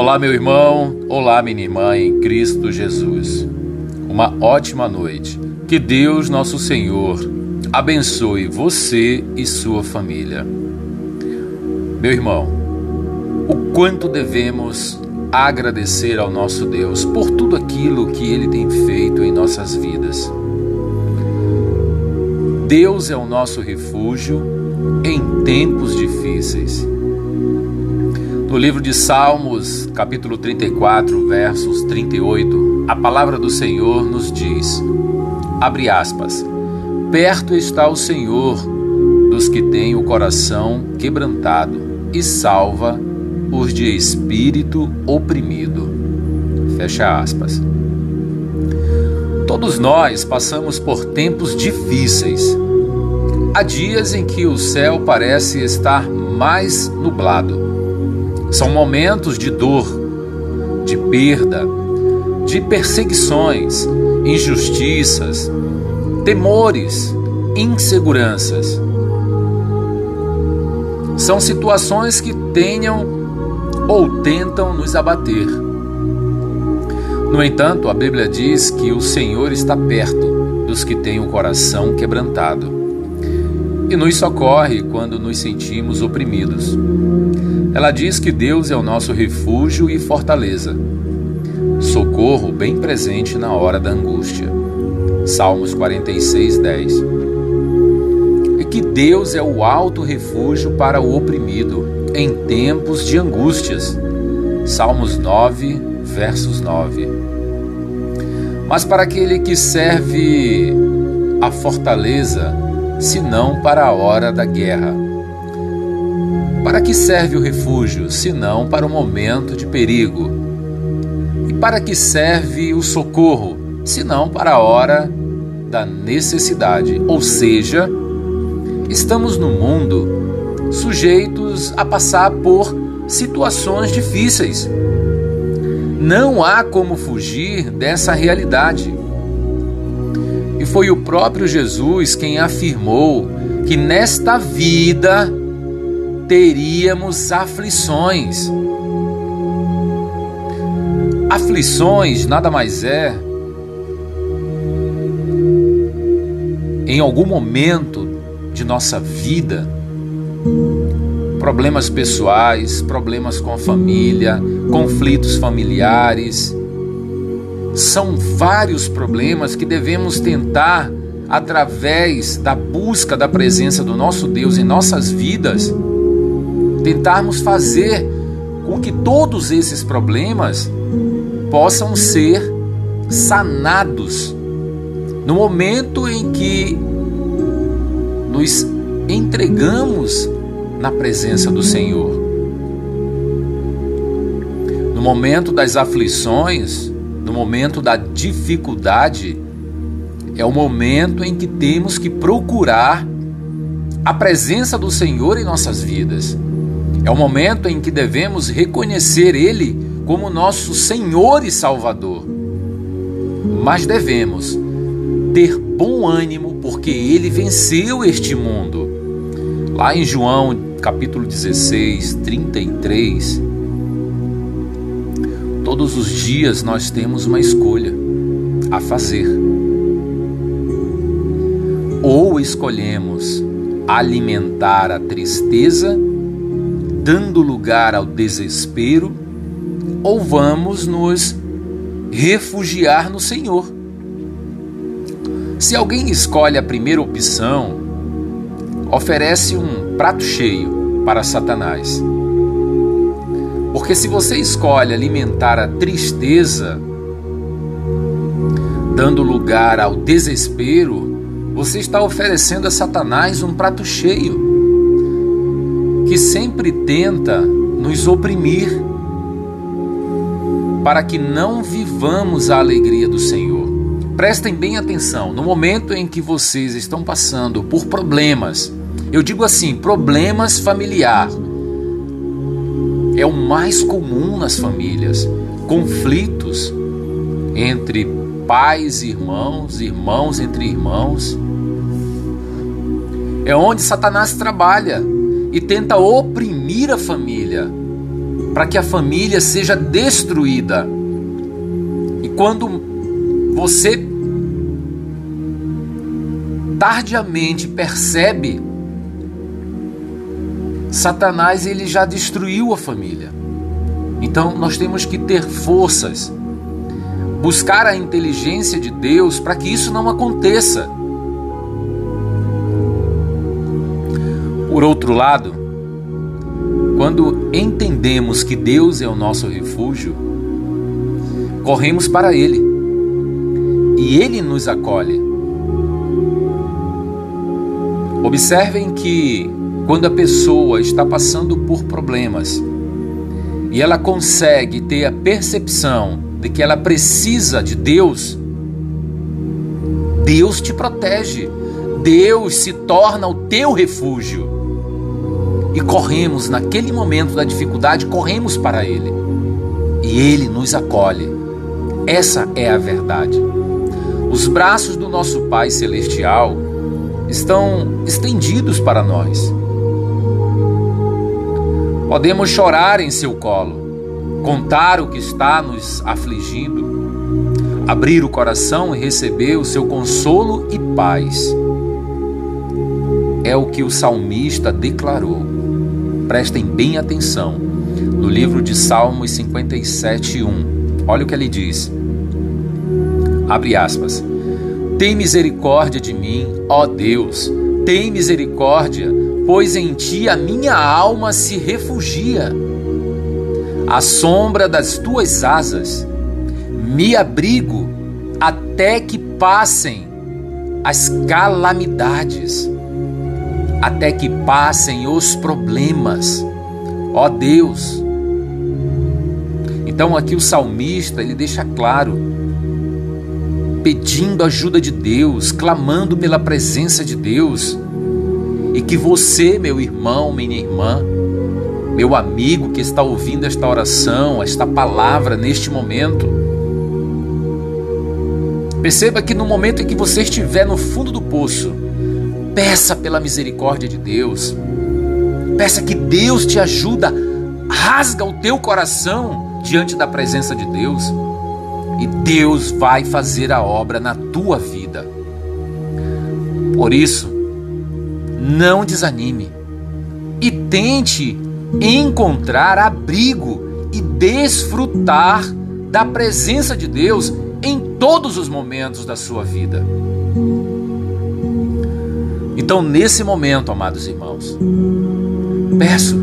Olá, meu irmão, olá, minha irmã em Cristo Jesus. Uma ótima noite. Que Deus, nosso Senhor, abençoe você e sua família. Meu irmão, o quanto devemos agradecer ao nosso Deus por tudo aquilo que ele tem feito em nossas vidas. Deus é o nosso refúgio em tempos difíceis. No livro de Salmos, capítulo 34, versos 38, a palavra do Senhor nos diz: abre aspas. Perto está o Senhor dos que têm o coração quebrantado e salva os de espírito oprimido. Fecha aspas. Todos nós passamos por tempos difíceis. Há dias em que o céu parece estar mais nublado são momentos de dor, de perda, de perseguições, injustiças, temores, inseguranças. São situações que tenham ou tentam nos abater. No entanto, a Bíblia diz que o Senhor está perto dos que têm o coração quebrantado e nos socorre quando nos sentimos oprimidos. Ela diz que Deus é o nosso refúgio e fortaleza, socorro bem presente na hora da angústia. Salmos 46, 10. E que Deus é o alto refúgio para o oprimido em tempos de angústias. Salmos 9, versos 9. Mas para aquele que serve a fortaleza, se não para a hora da guerra. Para que serve o refúgio, senão para o momento de perigo? E para que serve o socorro, senão para a hora da necessidade? Ou seja, estamos no mundo sujeitos a passar por situações difíceis. Não há como fugir dessa realidade. E foi o próprio Jesus quem afirmou que nesta vida teríamos aflições. Aflições nada mais é em algum momento de nossa vida, problemas pessoais, problemas com a família, conflitos familiares. São vários problemas que devemos tentar, através da busca da presença do nosso Deus em nossas vidas, tentarmos fazer com que todos esses problemas possam ser sanados no momento em que nos entregamos na presença do Senhor. No momento das aflições, no momento da dificuldade, é o momento em que temos que procurar a presença do Senhor em nossas vidas. É o momento em que devemos reconhecer Ele como nosso Senhor e Salvador. Mas devemos ter bom ânimo porque Ele venceu este mundo. Lá em João capítulo 16, 33, todos os dias nós temos uma escolha a fazer. Ou escolhemos alimentar a tristeza dando lugar ao desespero, ou vamos nos refugiar no Senhor. Se alguém escolhe a primeira opção, oferece um prato cheio para Satanás. Porque se você escolhe alimentar a tristeza, dando lugar ao desespero, você está oferecendo a Satanás um prato cheio que sempre tenta nos oprimir para que não vivamos a alegria do Senhor. Prestem bem atenção, no momento em que vocês estão passando por problemas, eu digo assim, problemas familiar, é o mais comum nas famílias, conflitos entre pais e irmãos, irmãos entre irmãos. É onde Satanás trabalha e tenta oprimir a família. para que a família seja destruída. E quando você tardiamente percebe, Satanás ele já destruiu a família. Então nós temos que ter forças, buscar a inteligência de Deus para que isso não aconteça. Por outro lado, quando entendemos que Deus é o nosso refúgio, corremos para Ele e Ele nos acolhe. Observem que quando a pessoa está passando por problemas e ela consegue ter a percepção de que ela precisa de Deus, Deus te protege, Deus se torna o teu refúgio. E corremos naquele momento da dificuldade, corremos para Ele. E Ele nos acolhe. Essa é a verdade. Os braços do nosso Pai Celestial estão estendidos para nós. Podemos chorar em seu colo, contar o que está nos afligindo, abrir o coração e receber o seu consolo e paz. É o que o salmista declarou. Prestem bem atenção. No livro de Salmos 57, 1. Olha o que ele diz. Abre aspas. Tem misericórdia de mim, ó Deus, tem misericórdia pois em ti a minha alma se refugia. À sombra das tuas asas me abrigo até que passem as calamidades, até que passem os problemas. Ó Deus. Então aqui o salmista, ele deixa claro, pedindo ajuda de Deus, clamando pela presença de Deus e que você, meu irmão, minha irmã, meu amigo que está ouvindo esta oração, esta palavra neste momento, perceba que no momento em que você estiver no fundo do poço, peça pela misericórdia de Deus, peça que Deus te ajuda, rasga o teu coração diante da presença de Deus e Deus vai fazer a obra na tua vida. Por isso, não desanime e tente encontrar abrigo e desfrutar da presença de Deus em todos os momentos da sua vida. Então, nesse momento, amados irmãos, peço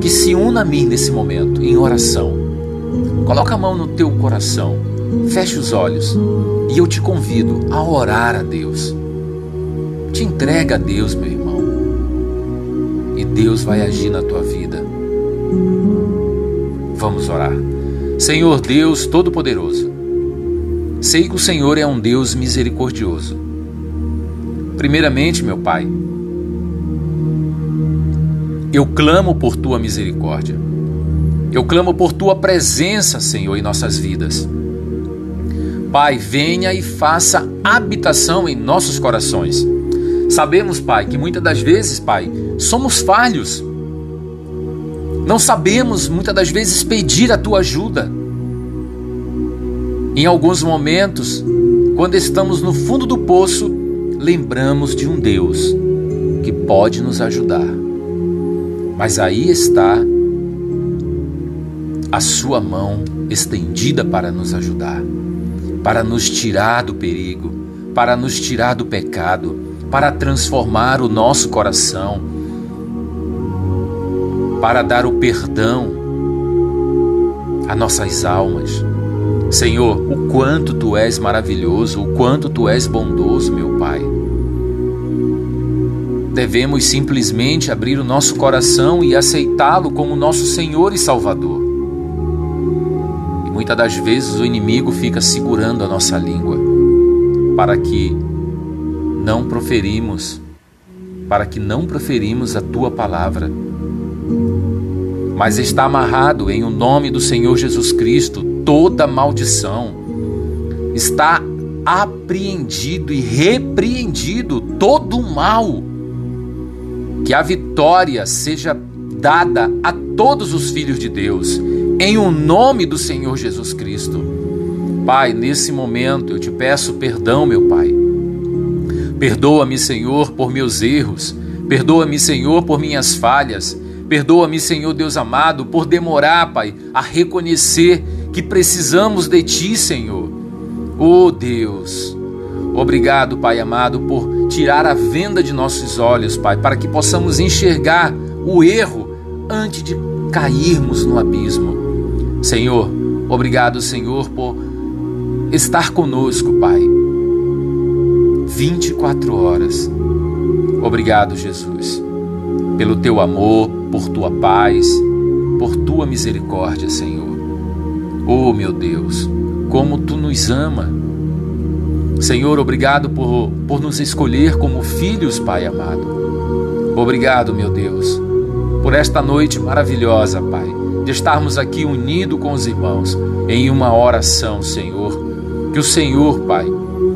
que se una a mim nesse momento em oração. Coloca a mão no teu coração, feche os olhos e eu te convido a orar a Deus. Te entrega a Deus, meu irmão. E Deus vai agir na tua vida. Vamos orar. Senhor Deus Todo-Poderoso, sei que o Senhor é um Deus misericordioso. Primeiramente, meu Pai, eu clamo por tua misericórdia. Eu clamo por tua presença, Senhor, em nossas vidas. Pai, venha e faça habitação em nossos corações. Sabemos, Pai, que muitas das vezes, Pai, somos falhos. Não sabemos muitas das vezes pedir a tua ajuda. Em alguns momentos, quando estamos no fundo do poço, lembramos de um Deus que pode nos ajudar. Mas aí está a sua mão estendida para nos ajudar, para nos tirar do perigo, para nos tirar do pecado, para transformar o nosso coração, para dar o perdão a nossas almas. Senhor, o quanto tu és maravilhoso, o quanto tu és bondoso, meu Pai. Devemos simplesmente abrir o nosso coração e aceitá-lo como nosso Senhor e Salvador. E muitas das vezes o inimigo fica segurando a nossa língua para que não proferimos, para que não proferimos a tua palavra. Mas está amarrado em o nome do Senhor Jesus Cristo toda maldição. Está apreendido e repreendido todo o mal. Que a vitória seja dada a todos os filhos de Deus, em o nome do Senhor Jesus Cristo. Pai, nesse momento eu te peço perdão, meu Pai. Perdoa-me, Senhor, por meus erros. Perdoa-me, Senhor, por minhas falhas. Perdoa-me, Senhor Deus amado, por demorar, Pai, a reconhecer que precisamos de Ti, Senhor. Oh Deus, obrigado, Pai amado, por tirar a venda de nossos olhos, Pai, para que possamos enxergar o erro antes de cairmos no abismo. Senhor, obrigado, Senhor, por estar conosco, Pai. 24 horas. Obrigado, Jesus, pelo teu amor, por tua paz, por tua misericórdia, Senhor. Oh, meu Deus, como tu nos ama. Senhor, obrigado por, por nos escolher como filhos, Pai amado. Obrigado, meu Deus, por esta noite maravilhosa, Pai, de estarmos aqui unidos com os irmãos em uma oração, Senhor. Que o Senhor, Pai,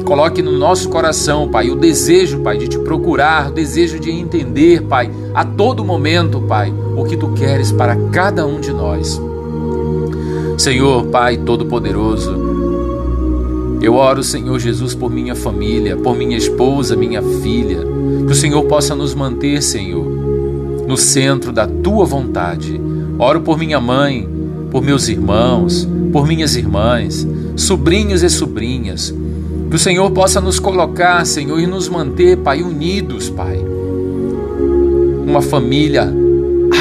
coloque no nosso coração, Pai, o desejo, Pai, de te procurar, o desejo de entender, Pai, a todo momento, Pai, o que tu queres para cada um de nós. Senhor, Pai Todo-Poderoso, eu oro, Senhor Jesus, por minha família, por minha esposa, minha filha, que o Senhor possa nos manter, Senhor, no centro da tua vontade. Oro por minha mãe, por meus irmãos, por minhas irmãs, sobrinhos e sobrinhas. Que o Senhor possa nos colocar, Senhor, e nos manter, Pai, unidos, Pai. Uma família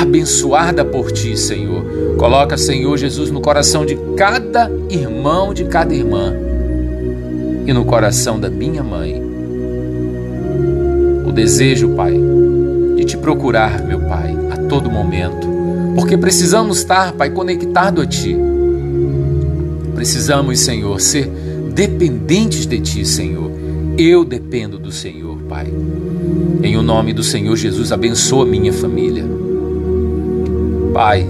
abençoada por ti, Senhor. Coloca, Senhor Jesus, no coração de cada irmão, de cada irmã e no coração da minha mãe o desejo, Pai, de te procurar, meu Pai, a todo momento, porque precisamos estar, Pai, conectado a Ti. Precisamos, Senhor, ser dependentes de Ti, Senhor. Eu dependo do Senhor, Pai. Em o nome do Senhor Jesus, abençoa minha família. Pai,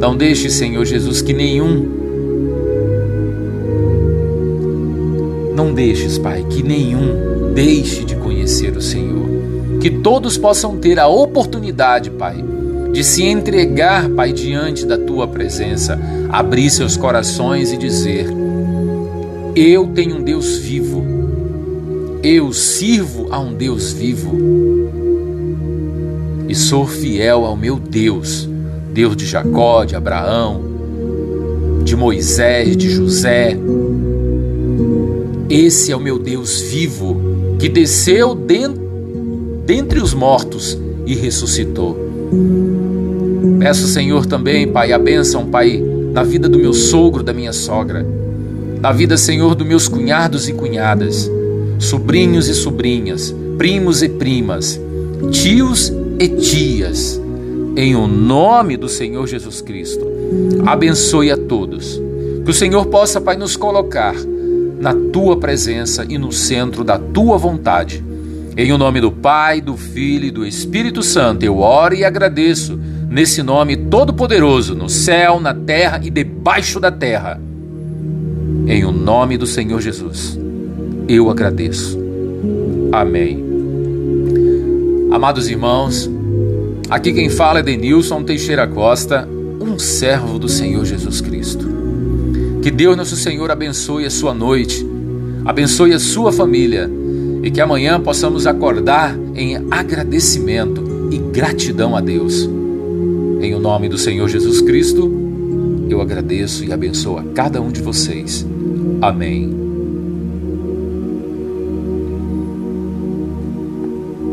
não deixe, Senhor Jesus, que nenhum. Não deixes, Pai, que nenhum deixe de conhecer o Senhor. Que todos possam ter a oportunidade, Pai, de se entregar, Pai, diante da tua presença, abrir seus corações e dizer: Eu tenho um Deus vivo. Eu sirvo a um Deus vivo e sou fiel ao meu Deus, Deus de Jacó, de Abraão, de Moisés, de José. Esse é o meu Deus vivo que desceu dentre os mortos e ressuscitou. Peço, Senhor, também, Pai, a bênção, Pai, na vida do meu sogro, da minha sogra, na vida, Senhor, dos meus cunhados e cunhadas, sobrinhos e sobrinhas, primos e primas, tios e tias. Em o nome do Senhor Jesus Cristo, abençoe a todos. Que o Senhor possa, Pai, nos colocar na tua presença e no centro da tua vontade. Em o nome do Pai, do Filho e do Espírito Santo, eu oro e agradeço nesse nome todo-poderoso, no céu, na terra e debaixo da terra. Em o nome do Senhor Jesus, eu agradeço. Amém. Amados irmãos, aqui quem fala é Denilson Teixeira Costa, um servo do Senhor Jesus Cristo. Que Deus nosso Senhor abençoe a sua noite, abençoe a sua família e que amanhã possamos acordar em agradecimento e gratidão a Deus. Em o nome do Senhor Jesus Cristo, eu agradeço e abençoo a cada um de vocês. Amém